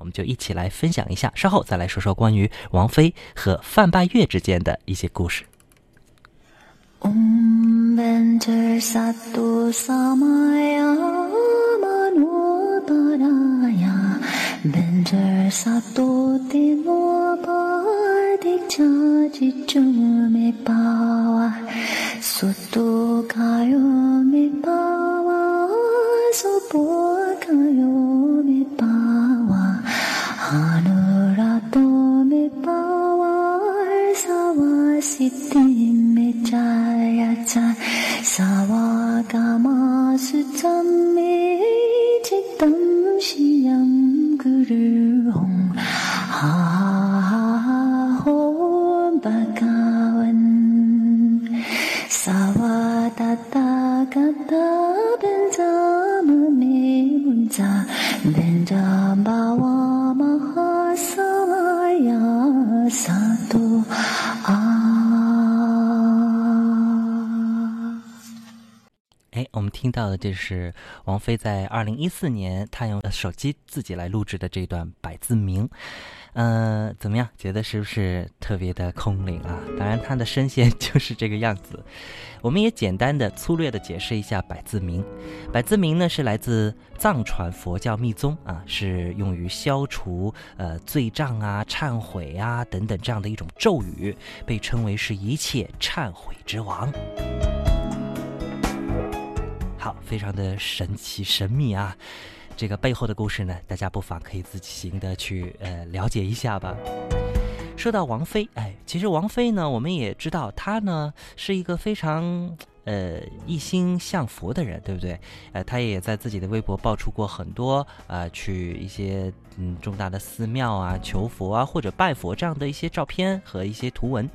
我们就一起来分享一下。稍后再来说说关于王菲和范拜月之间的一些故事。哇哒哒嘎哒，变着嘛咪，变着变着嘛哇。听到的这是王菲在二零一四年，她用手机自己来录制的这段百字铭。呃，怎么样？觉得是不是特别的空灵啊？当然，她的声线就是这个样子。我们也简单的、粗略的解释一下百字铭。百字铭呢是来自藏传佛教密宗啊，是用于消除呃罪障啊、忏悔啊等等这样的一种咒语，被称为是一切忏悔之王。好，非常的神奇神秘啊！这个背后的故事呢，大家不妨可以自行的去呃了解一下吧。说到王菲，哎，其实王菲呢，我们也知道她呢是一个非常呃一心向佛的人，对不对？呃，他也在自己的微博爆出过很多呃去一些嗯重大的寺庙啊求佛啊或者拜佛这样的一些照片和一些图文。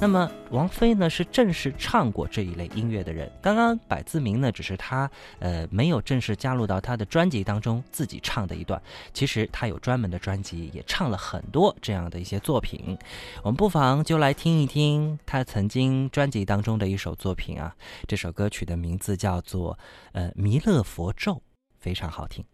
那么王菲呢是正式唱过这一类音乐的人。刚刚百字铭呢只是她呃没有正式加入到她的专辑当中自己唱的一段，其实她有专门的专辑，也唱了很多这样的一些作品。我们不妨就来听一听她曾经专辑当中的一首作品啊，这首歌曲的名字叫做呃弥勒佛咒，非常好听。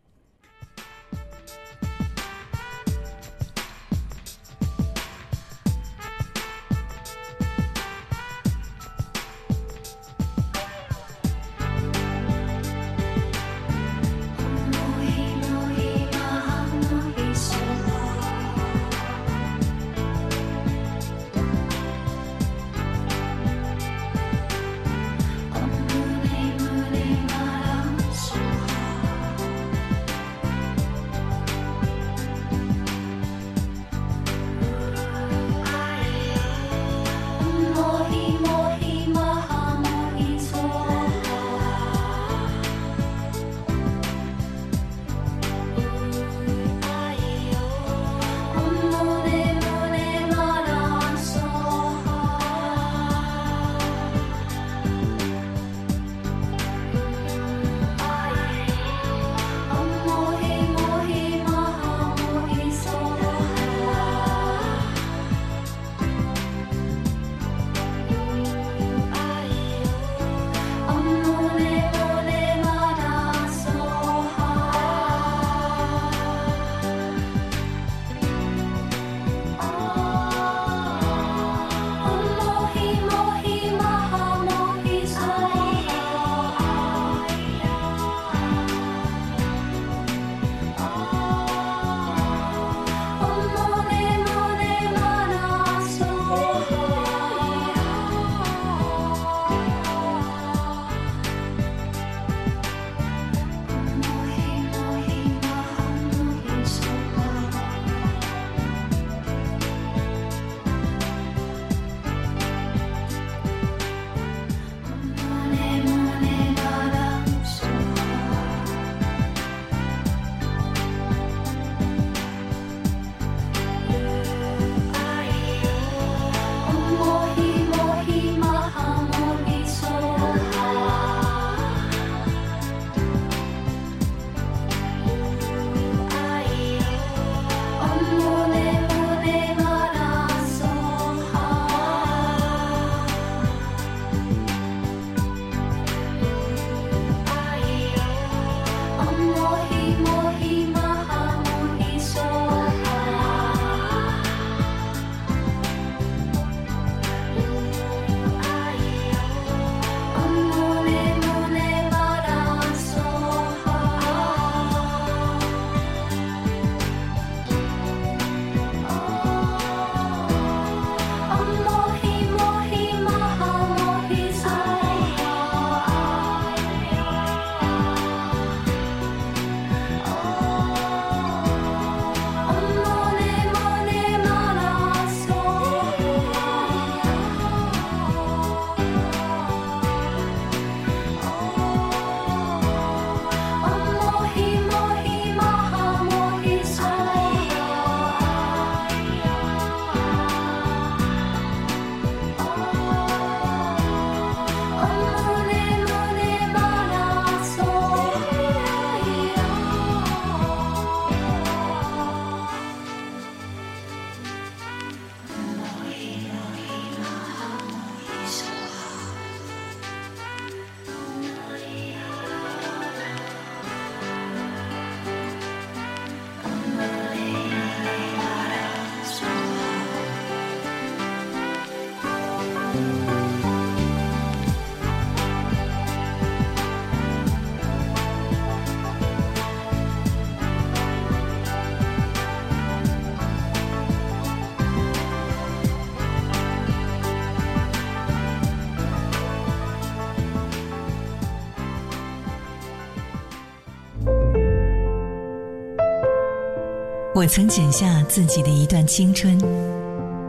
我曾剪下自己的一段青春，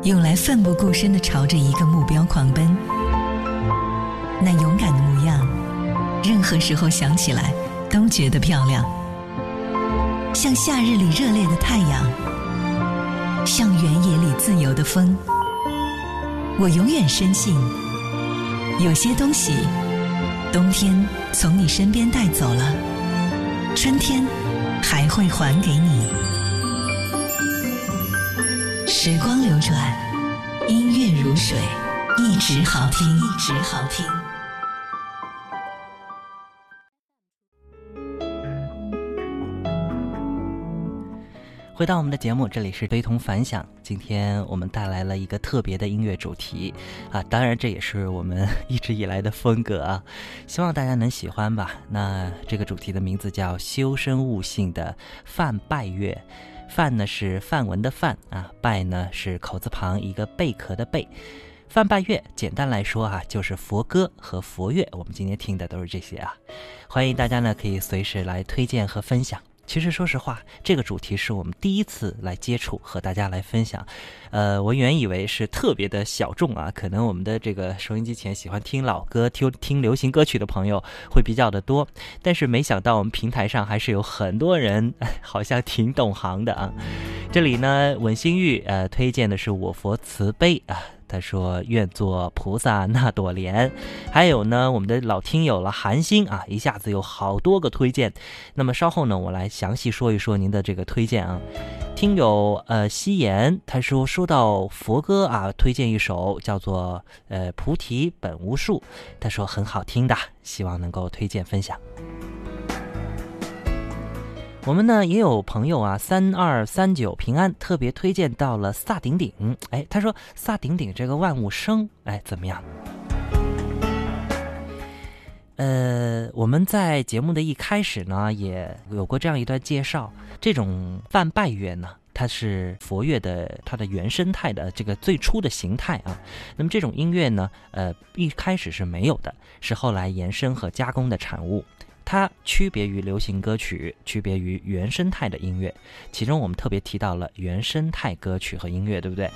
用来奋不顾身的朝着一个目标狂奔。那勇敢的模样，任何时候想起来都觉得漂亮。像夏日里热烈的太阳，像原野里自由的风。我永远深信，有些东西，冬天从你身边带走了，春天还会还给你。时光流转，音乐如水，一直好听，一直好听。回到我们的节目，这里是非同凡响。今天我们带来了一个特别的音乐主题啊，当然这也是我们一直以来的风格啊，希望大家能喜欢吧。那这个主题的名字叫“修身悟性的范拜月”，范呢是范文的范啊，拜呢是口字旁一个贝壳的贝。范拜月，简单来说啊，就是佛歌和佛乐。我们今天听的都是这些啊，欢迎大家呢可以随时来推荐和分享。其实说实话，这个主题是我们第一次来接触和大家来分享。呃，我原以为是特别的小众啊，可能我们的这个收音机前喜欢听老歌、听听流行歌曲的朋友会比较的多。但是没想到我们平台上还是有很多人 好像挺懂行的啊。这里呢，稳心玉呃推荐的是我佛慈悲啊。他说：“愿做菩萨那朵莲。”还有呢，我们的老听友了韩星啊，一下子有好多个推荐。那么稍后呢，我来详细说一说您的这个推荐啊。听友呃夕颜他说：“说到佛歌啊，推荐一首叫做呃菩提本无树。”他说很好听的，希望能够推荐分享。我们呢也有朋友啊，三二三九平安特别推荐到了萨顶顶，哎，他说萨顶顶这个万物生，哎怎么样？呃，我们在节目的一开始呢，也有过这样一段介绍，这种梵拜乐呢，它是佛乐的它的原生态的这个最初的形态啊。那么这种音乐呢，呃，一开始是没有的，是后来延伸和加工的产物。它区别于流行歌曲，区别于原生态的音乐。其中我们特别提到了原生态歌曲和音乐，对不对？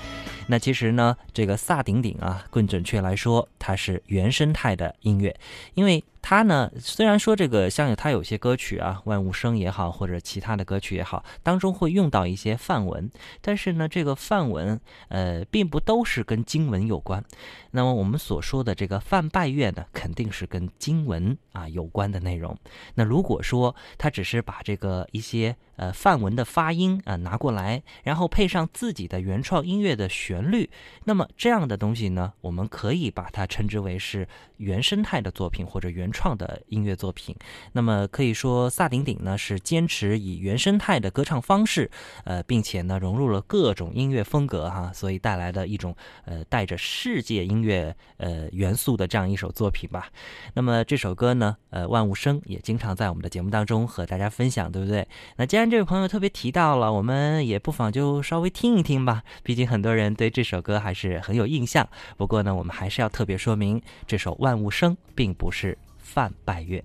那其实呢，这个萨顶顶啊，更准确来说，它是原生态的音乐，因为。它呢，虽然说这个像它有些歌曲啊，万物生也好，或者其他的歌曲也好，当中会用到一些梵文，但是呢，这个梵文呃，并不都是跟经文有关。那么我们所说的这个梵拜月呢，肯定是跟经文啊有关的内容。那如果说他只是把这个一些呃范文的发音啊拿过来，然后配上自己的原创音乐的旋律，那么这样的东西呢，我们可以把它称之为是原生态的作品或者原。创的音乐作品，那么可以说萨顶顶呢是坚持以原生态的歌唱方式，呃，并且呢融入了各种音乐风格哈，所以带来的一种呃带着世界音乐呃元素的这样一首作品吧。那么这首歌呢，呃，万物生也经常在我们的节目当中和大家分享，对不对？那既然这位朋友特别提到了，我们也不妨就稍微听一听吧。毕竟很多人对这首歌还是很有印象。不过呢，我们还是要特别说明，这首万物生并不是。范拜月。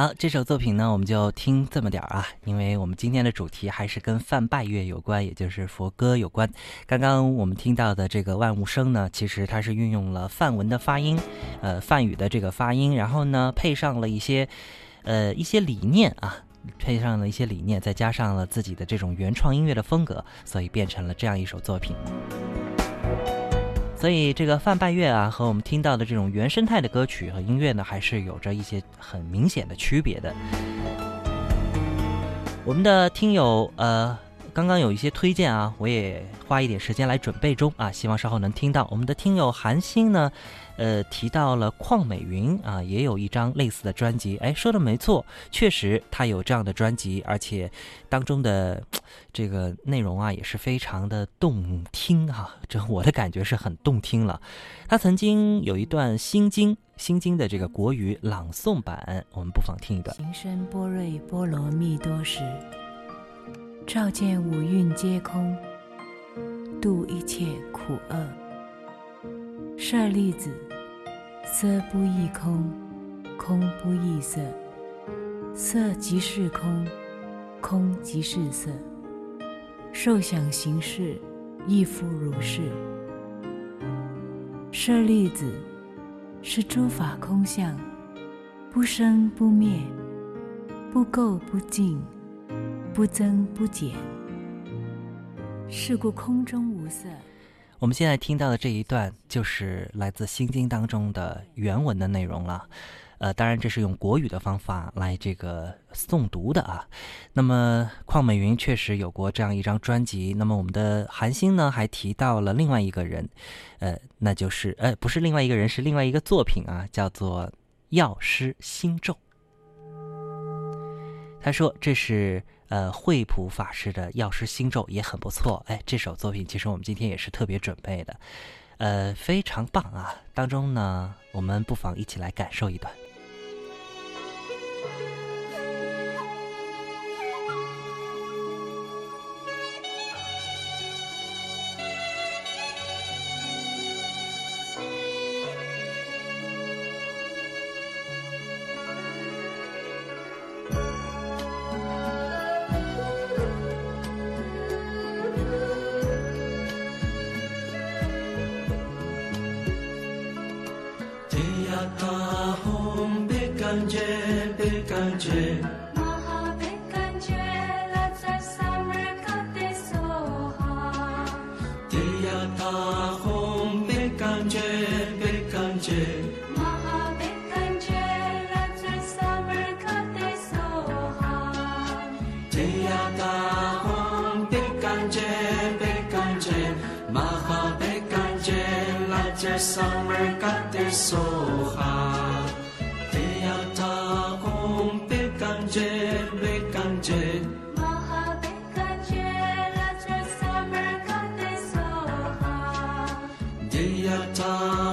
好，这首作品呢，我们就听这么点儿啊，因为我们今天的主题还是跟梵拜乐有关，也就是佛歌有关。刚刚我们听到的这个万物生呢，其实它是运用了梵文的发音，呃，梵语的这个发音，然后呢，配上了一些，呃，一些理念啊，配上了一些理念，再加上了自己的这种原创音乐的风格，所以变成了这样一首作品。所以这个范拜月啊，和我们听到的这种原生态的歌曲和音乐呢，还是有着一些很明显的区别的。我们的听友呃，刚刚有一些推荐啊，我也花一点时间来准备中啊，希望稍后能听到。我们的听友韩星呢。呃，提到了邝美云啊，也有一张类似的专辑。哎，说的没错，确实他有这样的专辑，而且当中的这个内容啊，也是非常的动听哈。这我的感觉是很动听了。他曾经有一段《心经》《心经》的这个国语朗诵版，我们不妨听一段。行深般若波罗蜜多时，照见五蕴皆空，度一切苦厄。舍利子。色不异空，空不异色，色即是空，空即是色。受想行识，亦复如是。舍利子，是诸法空相，不生不灭，不垢不净，不增不减。是故空中无色。我们现在听到的这一段就是来自《心经》当中的原文的内容了，呃，当然这是用国语的方法来这个诵读的啊。那么邝美云确实有过这样一张专辑。那么我们的韩星呢还提到了另外一个人，呃，那就是呃不是另外一个人，是另外一个作品啊，叫做《药师心咒》。他说这是。呃，惠普法师的药师心咒也很不错。哎，这首作品其实我们今天也是特别准备的，呃，非常棒啊。当中呢，我们不妨一起来感受一段。and J.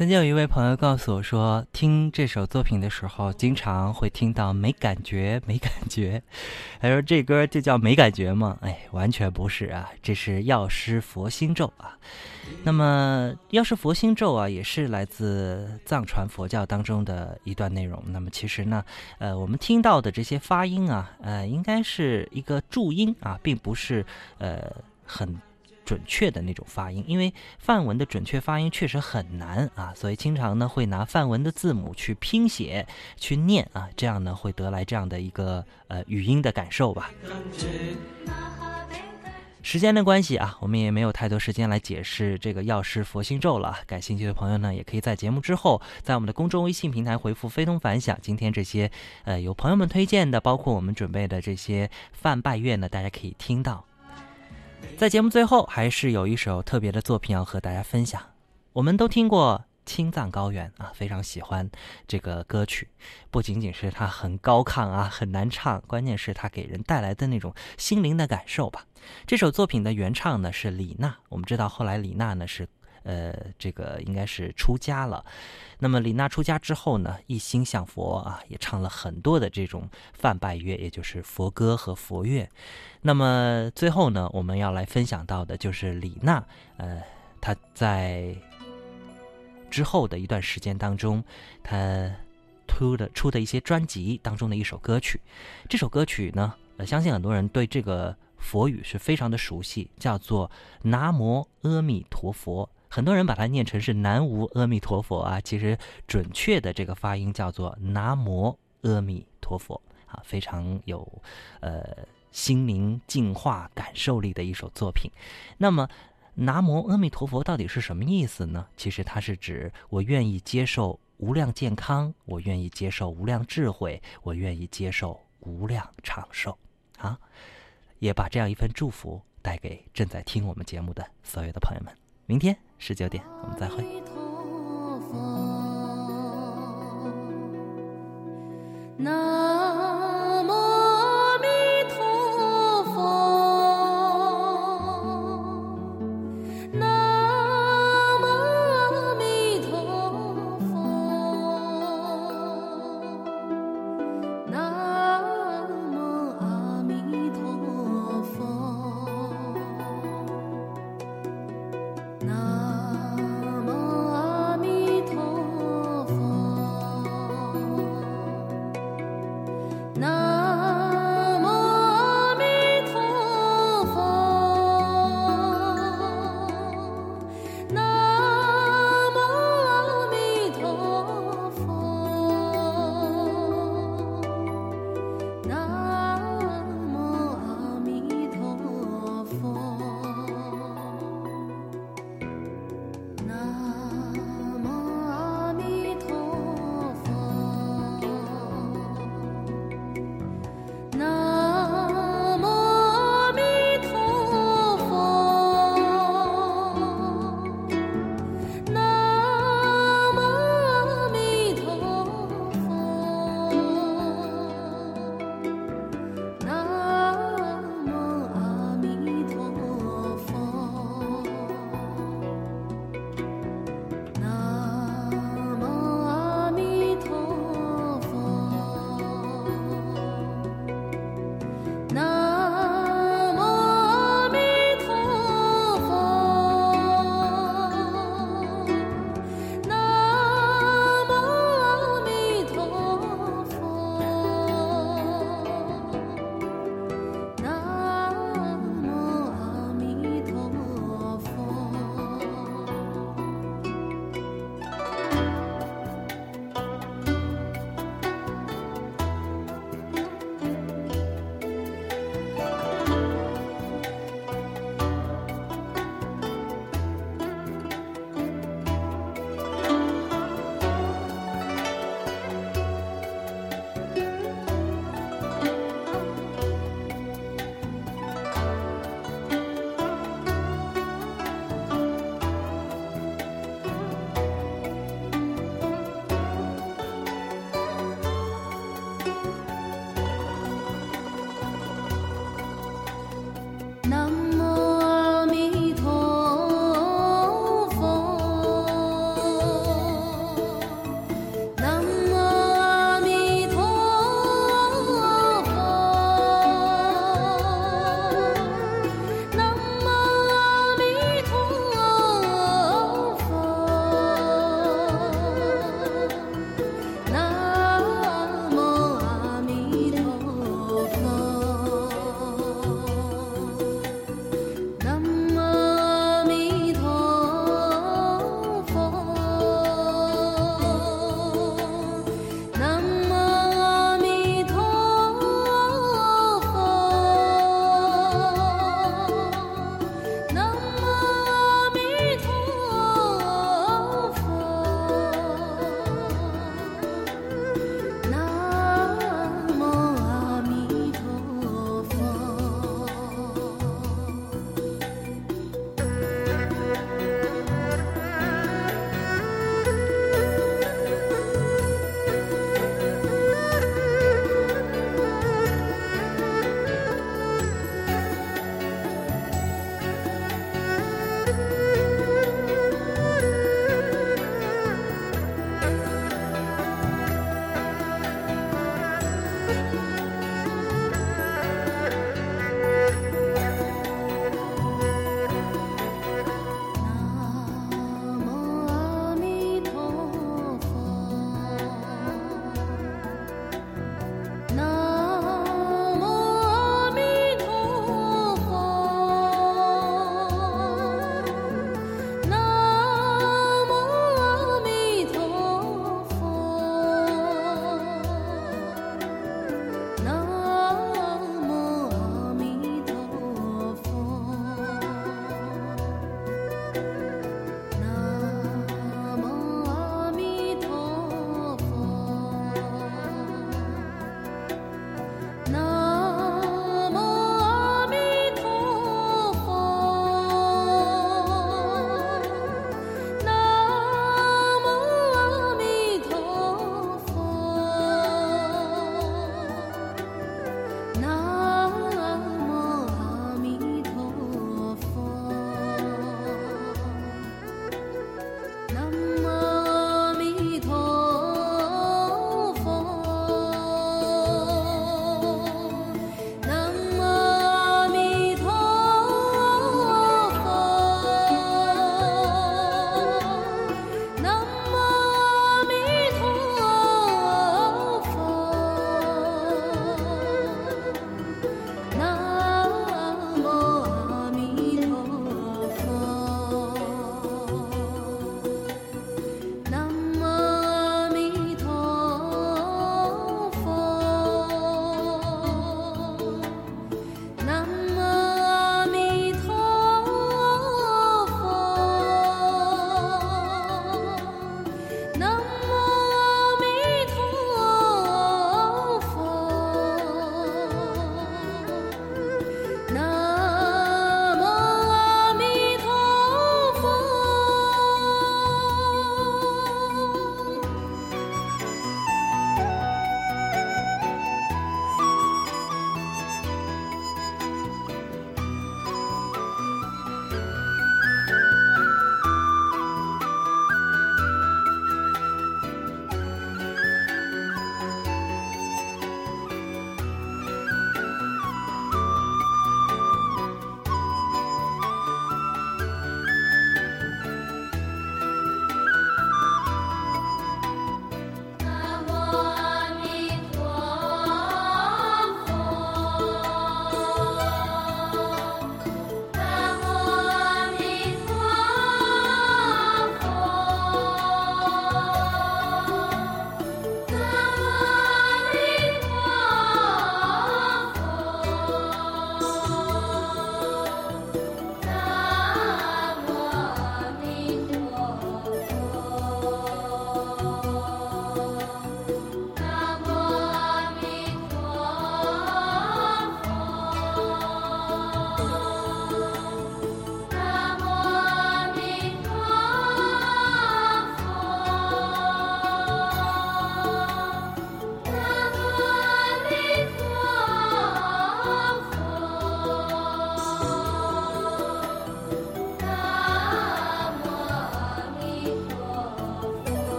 曾经有一位朋友告诉我说，听这首作品的时候，经常会听到没感觉，没感觉。他说这歌就叫没感觉吗？哎，完全不是啊，这是药师佛心咒啊。那么药师佛心咒啊，也是来自藏传佛教当中的一段内容。那么其实呢，呃，我们听到的这些发音啊，呃，应该是一个注音啊，并不是呃很。准确的那种发音，因为梵文的准确发音确实很难啊，所以经常呢会拿梵文的字母去拼写、去念啊，这样呢会得来这样的一个呃语音的感受吧。时间的关系啊，我们也没有太多时间来解释这个药师佛心咒了。感兴趣的朋友呢，也可以在节目之后，在我们的公众微信平台回复“非同凡响”。今天这些呃有朋友们推荐的，包括我们准备的这些梵拜月呢，大家可以听到。在节目最后，还是有一首特别的作品要和大家分享。我们都听过《青藏高原》啊，非常喜欢这个歌曲。不仅仅是它很高亢啊，很难唱，关键是它给人带来的那种心灵的感受吧。这首作品的原唱呢是李娜，我们知道后来李娜呢是呃这个应该是出家了。那么李娜出家之后呢，一心向佛啊，也唱了很多的这种梵拜乐，也就是佛歌和佛乐。那么最后呢，我们要来分享到的就是李娜，呃，她在之后的一段时间当中，她出的出的一些专辑当中的一首歌曲。这首歌曲呢，呃，相信很多人对这个佛语是非常的熟悉，叫做“南无阿弥陀佛”。很多人把它念成是“南无阿弥陀佛”啊，其实准确的这个发音叫做“南无阿弥陀佛”啊，非常有呃心灵净化感受力的一首作品。那么，“南无阿弥陀佛”到底是什么意思呢？其实它是指我愿意接受无量健康，我愿意接受无量智慧，我愿意接受无量长寿啊！也把这样一份祝福带给正在听我们节目的所有的朋友们。明天十九点，我们再会。